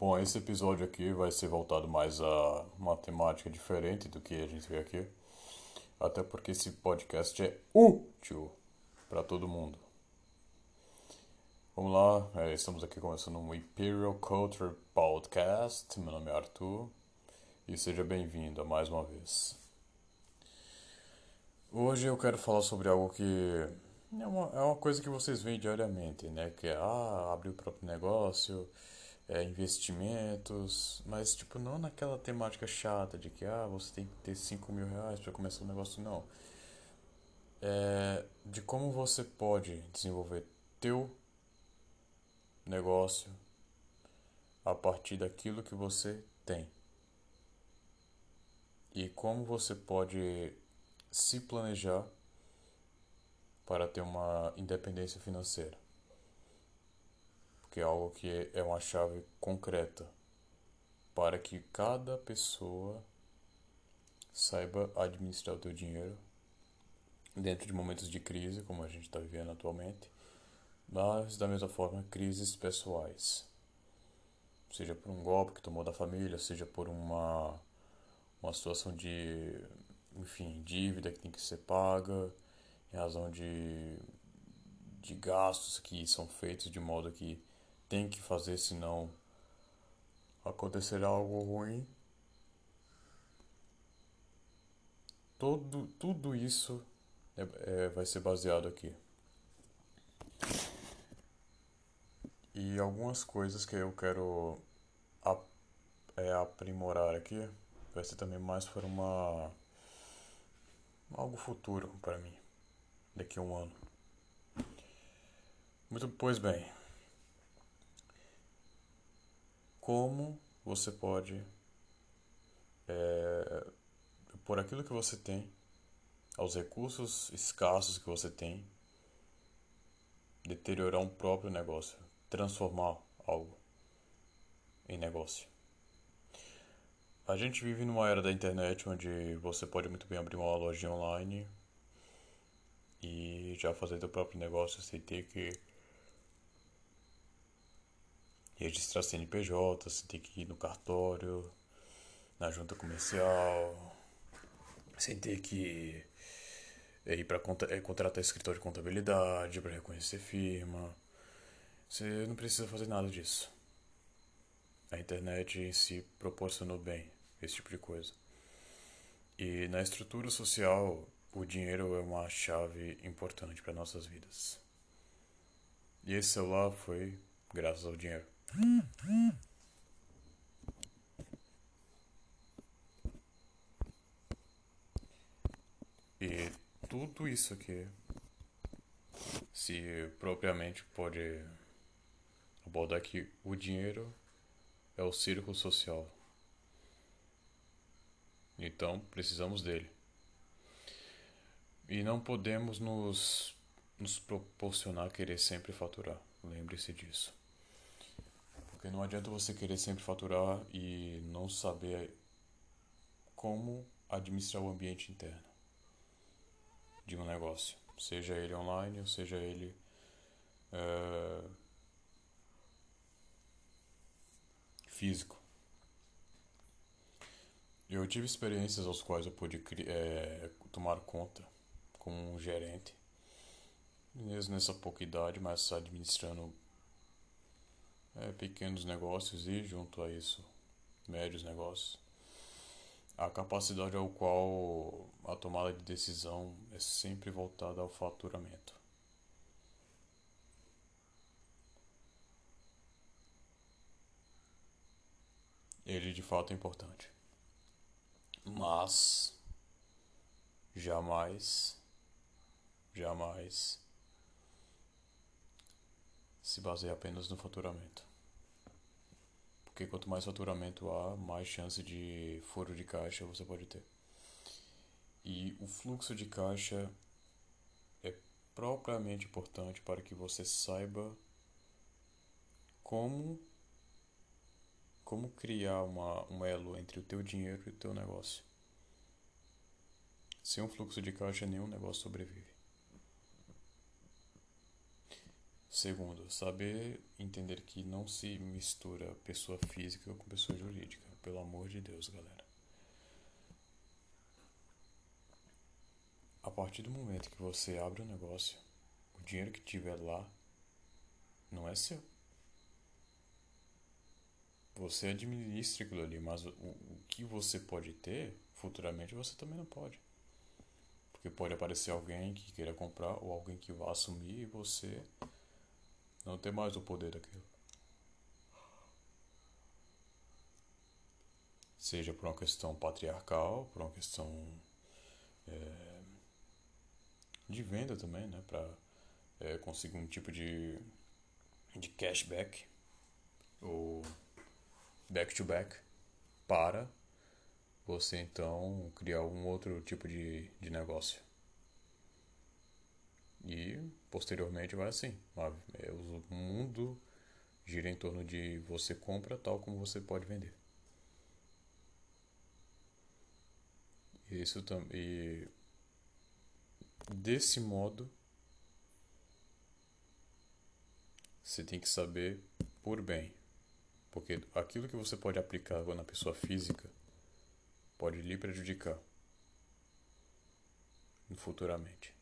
Bom, esse episódio aqui vai ser voltado mais a uma temática diferente do que a gente vê aqui. Até porque esse podcast é útil para todo mundo. Vamos lá, é, estamos aqui começando um Imperial Culture Podcast. Meu nome é Arthur e seja bem-vindo mais uma vez. Hoje eu quero falar sobre algo que é uma, é uma coisa que vocês veem diariamente, né? Que é ah, abrir o próprio negócio é, investimentos, mas tipo, não naquela temática chata de que ah, você tem que ter 5 mil reais para começar um negócio, não. É, de como você pode desenvolver teu negócio a partir daquilo que você tem. E como você pode se planejar para ter uma independência financeira que é algo que é uma chave concreta para que cada pessoa saiba administrar o seu dinheiro dentro de momentos de crise, como a gente está vivendo atualmente, mas da mesma forma crises pessoais, seja por um golpe que tomou da família, seja por uma uma situação de enfim dívida que tem que ser paga em razão de de gastos que são feitos de modo que tem que fazer, senão acontecerá algo ruim. Todo, tudo isso é, é, vai ser baseado aqui. E algumas coisas que eu quero é, aprimorar aqui vai ser também mais para uma algo futuro para mim daqui a um ano. Muito pois bem, como você pode, é, por aquilo que você tem, aos recursos escassos que você tem, deteriorar um próprio negócio, transformar algo em negócio. A gente vive numa era da internet onde você pode muito bem abrir uma loja online e já fazer seu próprio negócio sem ter que registrar CNPJ, você tem que ir no cartório, na junta comercial, sem ter que eh, ir para é, contratar escritório de contabilidade para reconhecer firma. Você não precisa fazer nada disso. A internet em si proporcionou bem esse tipo de coisa. E na estrutura social, o dinheiro é uma chave importante para nossas vidas. E esse celular foi graças ao dinheiro. E tudo isso aqui se propriamente pode abordar que o dinheiro é o círculo social. Então precisamos dele. E não podemos nos, nos proporcionar querer sempre faturar. Lembre-se disso. Porque não adianta você querer sempre faturar e não saber como administrar o ambiente interno de um negócio, seja ele online ou seja ele é, físico. Eu tive experiências aos quais eu pude é, tomar conta como um gerente, mesmo nessa pouca idade, mas administrando é, pequenos negócios e, junto a isso, médios negócios. A capacidade ao qual a tomada de decisão é sempre voltada ao faturamento. Ele de fato é importante. Mas jamais, jamais se baseia apenas no faturamento. Porque quanto mais faturamento há, mais chance de furo de caixa você pode ter. E o fluxo de caixa é propriamente importante para que você saiba como como criar uma, um elo entre o teu dinheiro e o teu negócio. Sem um fluxo de caixa, nenhum negócio sobrevive. Segundo, saber entender que não se mistura pessoa física com pessoa jurídica. Pelo amor de Deus, galera. A partir do momento que você abre um negócio, o dinheiro que tiver lá não é seu. Você administra aquilo ali, mas o, o que você pode ter, futuramente você também não pode. Porque pode aparecer alguém que queira comprar ou alguém que vá assumir e você não ter mais o poder daquilo. Seja por uma questão patriarcal, por uma questão é, de venda também, né? Para é, conseguir um tipo de, de cashback ou back to back para você então criar um outro tipo de, de negócio. E posteriormente vai assim. É, o mundo gira em torno de você compra tal como você pode vender. Isso também. Desse modo, você tem que saber por bem. Porque aquilo que você pode aplicar na pessoa física pode lhe prejudicar futuramente.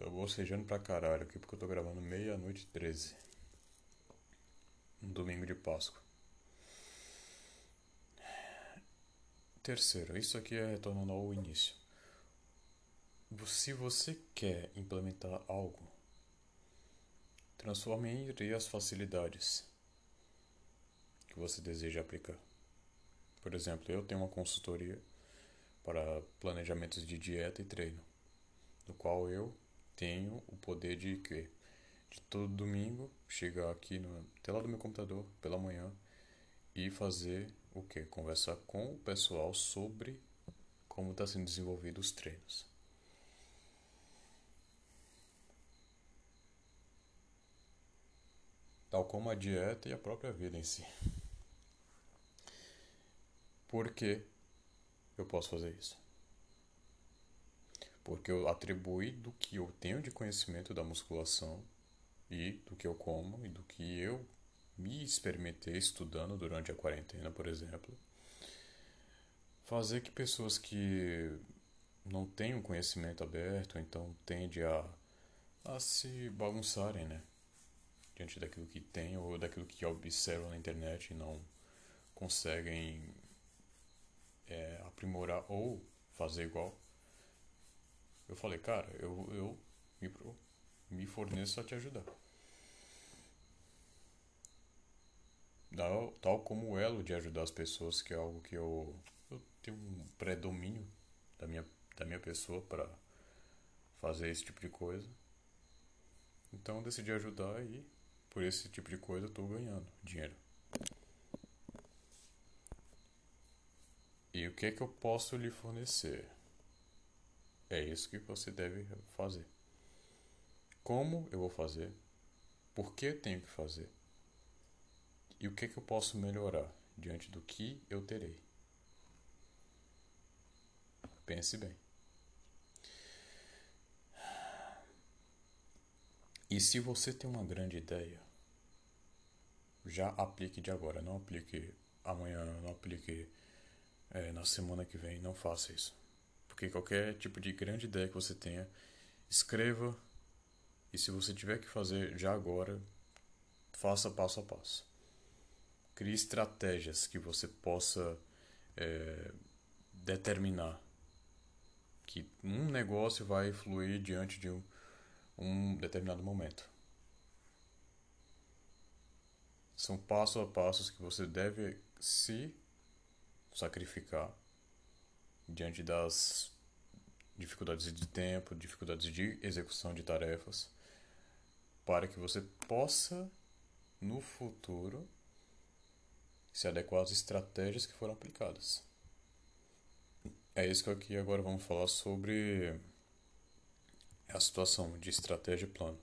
Tô bocejando pra caralho aqui porque eu tô gravando meia-noite 13. Um domingo de Páscoa. Terceiro, isso aqui é retornando ao início. Se você quer implementar algo, transforme em as facilidades que você deseja aplicar. Por exemplo, eu tenho uma consultoria para planejamentos de dieta e treino, no qual eu tenho o poder de que de todo domingo chegar aqui no tela do meu computador pela manhã e fazer o que? Conversar com o pessoal sobre como está sendo desenvolvido os treinos. Tal como a dieta e a própria vida em si. Por que eu posso fazer isso? Porque eu atribuí do que eu tenho de conhecimento da musculação e do que eu como e do que eu me experimentei estudando durante a quarentena, por exemplo, fazer que pessoas que não têm um conhecimento aberto, então tendem a, a se bagunçarem, né? Diante daquilo que tem ou daquilo que observam na internet e não conseguem é, aprimorar ou fazer igual eu falei, cara, eu, eu me, me forneço a te ajudar. Tal, tal como o elo de ajudar as pessoas, que é algo que eu, eu tenho um predomínio da minha, da minha pessoa para fazer esse tipo de coisa. Então eu decidi ajudar e por esse tipo de coisa eu estou ganhando dinheiro. E o que é que eu posso lhe fornecer? É isso que você deve fazer. Como eu vou fazer? Por que tenho que fazer? E o que, que eu posso melhorar diante do que eu terei? Pense bem. E se você tem uma grande ideia, já aplique de agora, não aplique amanhã, não aplique é, na semana que vem, não faça isso. Porque qualquer tipo de grande ideia que você tenha, escreva e se você tiver que fazer já agora, faça passo a passo. Crie estratégias que você possa é, determinar que um negócio vai fluir diante de um, um determinado momento. São passo a passos que você deve se sacrificar diante das dificuldades de tempo, dificuldades de execução de tarefas, para que você possa no futuro se adequar às estratégias que foram aplicadas. É isso que aqui agora vamos falar sobre a situação de estratégia e plano.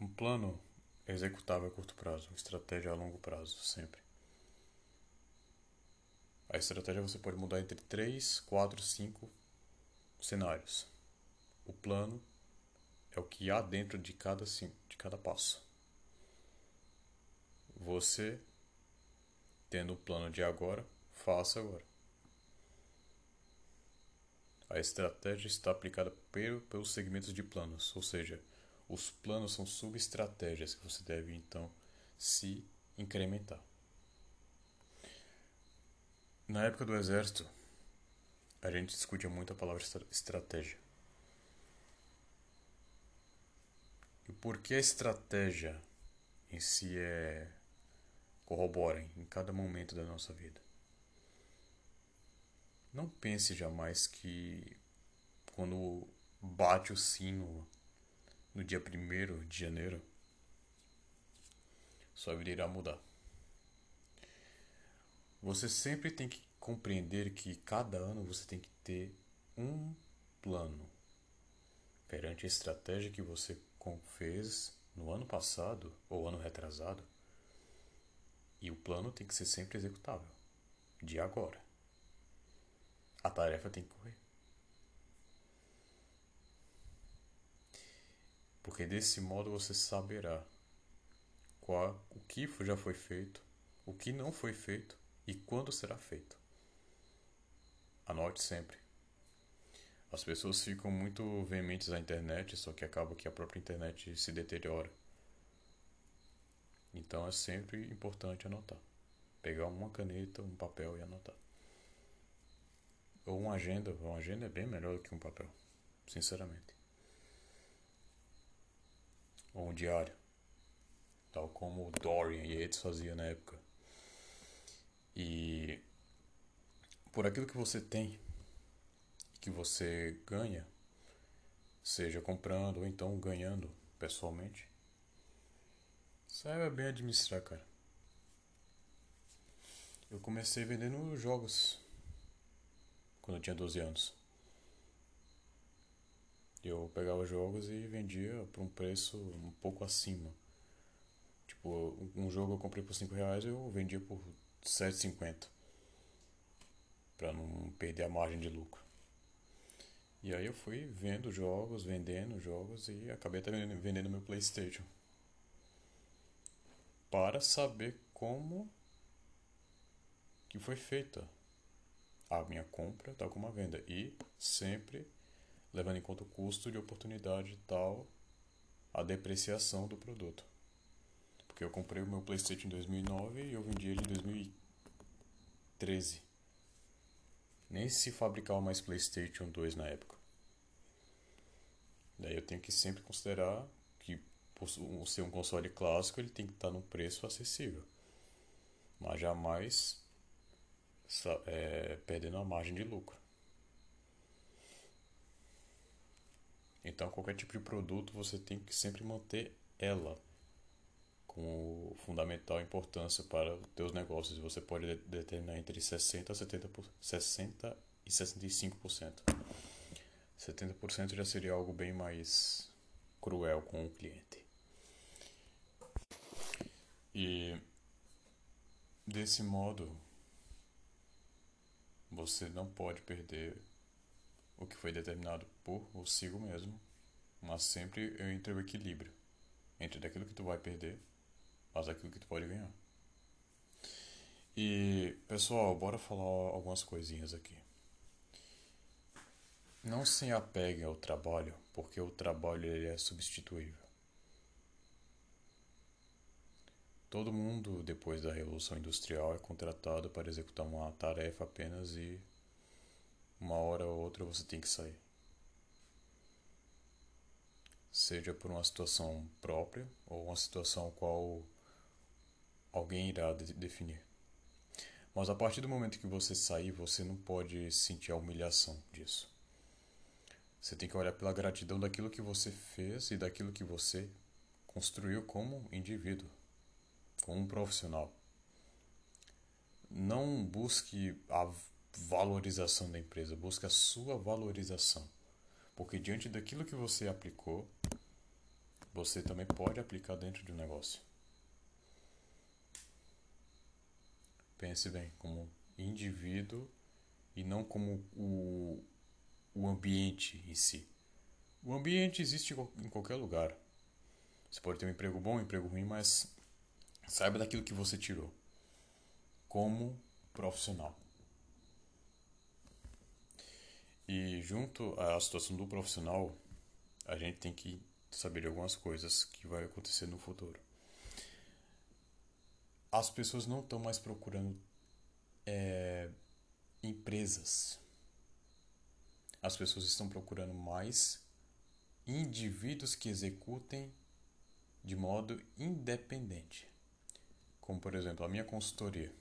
Um plano é executável a curto prazo, uma estratégia a longo prazo, sempre. A estratégia você pode mudar entre 3, 4, 5 cenários. O plano é o que há dentro de cada, de cada passo. Você, tendo o plano de agora, faça agora. A estratégia está aplicada pelos segmentos de planos, ou seja, os planos são subestratégias que você deve então se incrementar. Na época do exército, a gente discutia muito a palavra estratégia. E por que a estratégia em si é corrobora em cada momento da nossa vida? Não pense jamais que quando bate o sino no dia 1 de janeiro, sua vida irá mudar. Você sempre tem que compreender que cada ano você tem que ter um plano perante a estratégia que você fez no ano passado ou ano retrasado. E o plano tem que ser sempre executável, de agora. A tarefa tem que correr. Porque desse modo você saberá qual, o que já foi feito, o que não foi feito e quando será feito. Anote sempre. As pessoas ficam muito veementes na internet, só que acaba que a própria internet se deteriora. Então é sempre importante anotar. Pegar uma caneta, um papel e anotar. Ou uma agenda. Uma agenda é bem melhor do que um papel, sinceramente. Ou um diário. Tal como o Dorian e Yates fazia na época. E por aquilo que você tem, que você ganha, seja comprando ou então ganhando pessoalmente, saiba bem administrar, cara. Eu comecei vendendo jogos quando eu tinha 12 anos. Eu pegava jogos e vendia por um preço um pouco acima. Tipo, um jogo eu comprei por 5 reais eu vendia por 7,50 para não perder a margem de lucro. E aí eu fui vendo jogos, vendendo jogos e acabei também vendendo meu PlayStation. Para saber como que foi feita a minha compra, tal como a venda. E sempre levando em conta o custo de oportunidade tal a depreciação do produto. Porque eu comprei o meu PlayStation em 2009 e eu vendi ele em 2013. Nem se fabricava mais PlayStation 2 na época. Daí eu tenho que sempre considerar que por ser um console clássico ele tem que estar num preço acessível. Mas jamais é, perdendo a margem de lucro. Então, qualquer tipo de produto você tem que sempre manter ela com fundamental importância para os teus negócios. Você pode determinar entre 60 a 70 60 e 65%. 70% já seria algo bem mais cruel com o cliente. E desse modo, você não pode perder o que foi determinado por consigo mesmo, mas sempre entre o equilíbrio entre daquilo que tu vai perder, mas aquilo que tu pode ganhar. E pessoal, bora falar algumas coisinhas aqui. Não se apegue ao trabalho, porque o trabalho ele é substituível. Todo mundo, depois da Revolução Industrial, é contratado para executar uma tarefa apenas e uma hora ou outra você tem que sair. Seja por uma situação própria ou uma situação qual alguém irá de definir. Mas a partir do momento que você sair, você não pode sentir a humilhação disso. Você tem que olhar pela gratidão daquilo que você fez e daquilo que você construiu como indivíduo como um profissional. Não busque a valorização da empresa, busque a sua valorização. Porque diante daquilo que você aplicou, você também pode aplicar dentro de um negócio. Pense bem, como indivíduo e não como o o ambiente em si. O ambiente existe em qualquer lugar. Você pode ter um emprego bom, um emprego ruim, mas saiba daquilo que você tirou como profissional. E junto à situação do profissional, a gente tem que saber algumas coisas que vai acontecer no futuro. As pessoas não estão mais procurando é, empresas. As pessoas estão procurando mais indivíduos que executem de modo independente. Como, por exemplo, a minha consultoria.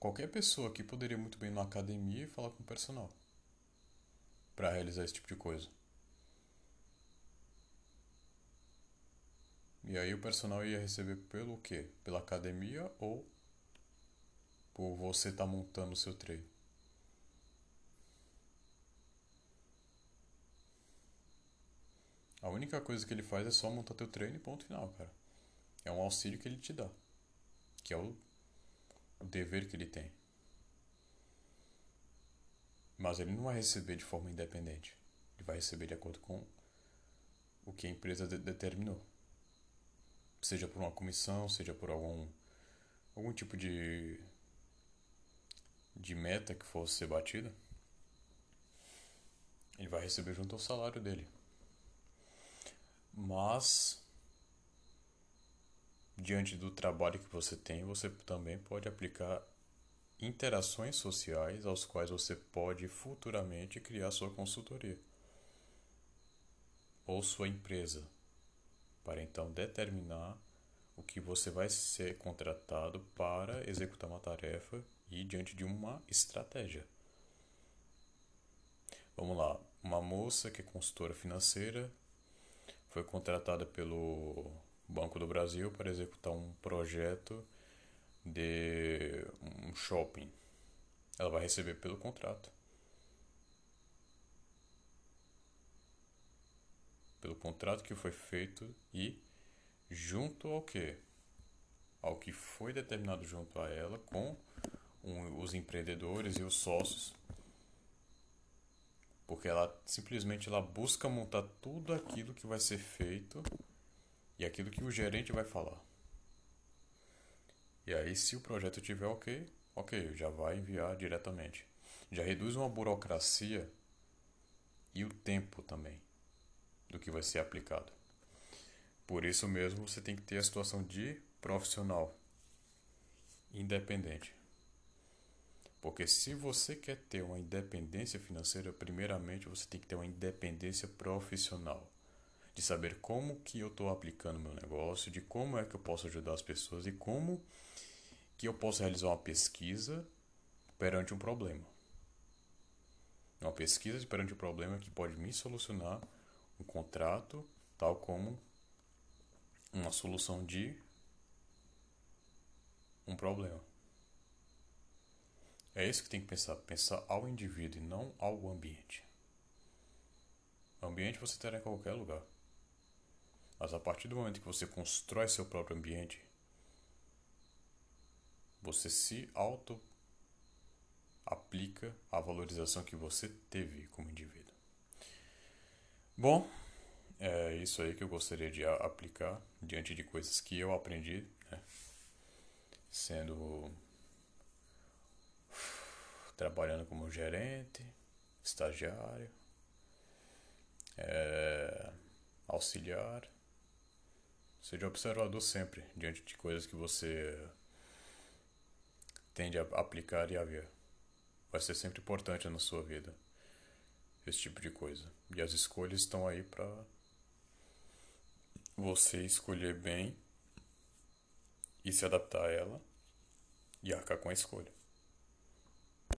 Qualquer pessoa aqui poderia muito bem ir na academia e falar com o personal para realizar esse tipo de coisa. E aí o personal ia receber pelo quê? Pela academia ou por você estar tá montando o seu treino? A única coisa que ele faz é só montar teu treino e ponto final, cara. É um auxílio que ele te dá. Que é o o dever que ele tem. Mas ele não vai receber de forma independente. Ele vai receber de acordo com o que a empresa de determinou. Seja por uma comissão, seja por algum, algum tipo de, de meta que fosse ser batida. Ele vai receber junto ao salário dele. Mas diante do trabalho que você tem, você também pode aplicar interações sociais aos quais você pode futuramente criar sua consultoria ou sua empresa, para então determinar o que você vai ser contratado para executar uma tarefa e diante de uma estratégia. Vamos lá, uma moça que é consultora financeira foi contratada pelo Banco do Brasil para executar um projeto de um shopping. Ela vai receber pelo contrato. Pelo contrato que foi feito e junto ao que? Ao que foi determinado junto a ela com um, os empreendedores e os sócios. Porque ela simplesmente ela busca montar tudo aquilo que vai ser feito e aquilo que o gerente vai falar. E aí, se o projeto tiver ok, ok, já vai enviar diretamente. Já reduz uma burocracia e o tempo também do que vai ser aplicado. Por isso mesmo, você tem que ter a situação de profissional independente. Porque se você quer ter uma independência financeira, primeiramente você tem que ter uma independência profissional de saber como que eu estou aplicando meu negócio, de como é que eu posso ajudar as pessoas e como que eu posso realizar uma pesquisa perante um problema. Uma pesquisa perante um problema que pode me solucionar um contrato, tal como uma solução de um problema. É isso que tem que pensar, pensar ao indivíduo e não ao ambiente. O ambiente você terá em qualquer lugar. Mas a partir do momento que você constrói seu próprio ambiente, você se auto aplica a valorização que você teve como indivíduo. Bom, é isso aí que eu gostaria de aplicar diante de coisas que eu aprendi, né? sendo trabalhando como gerente, estagiário, é, auxiliar Seja observador sempre diante de coisas que você tende a aplicar e a ver. Vai ser sempre importante na sua vida esse tipo de coisa. E as escolhas estão aí para você escolher bem e se adaptar a ela e arcar com a escolha.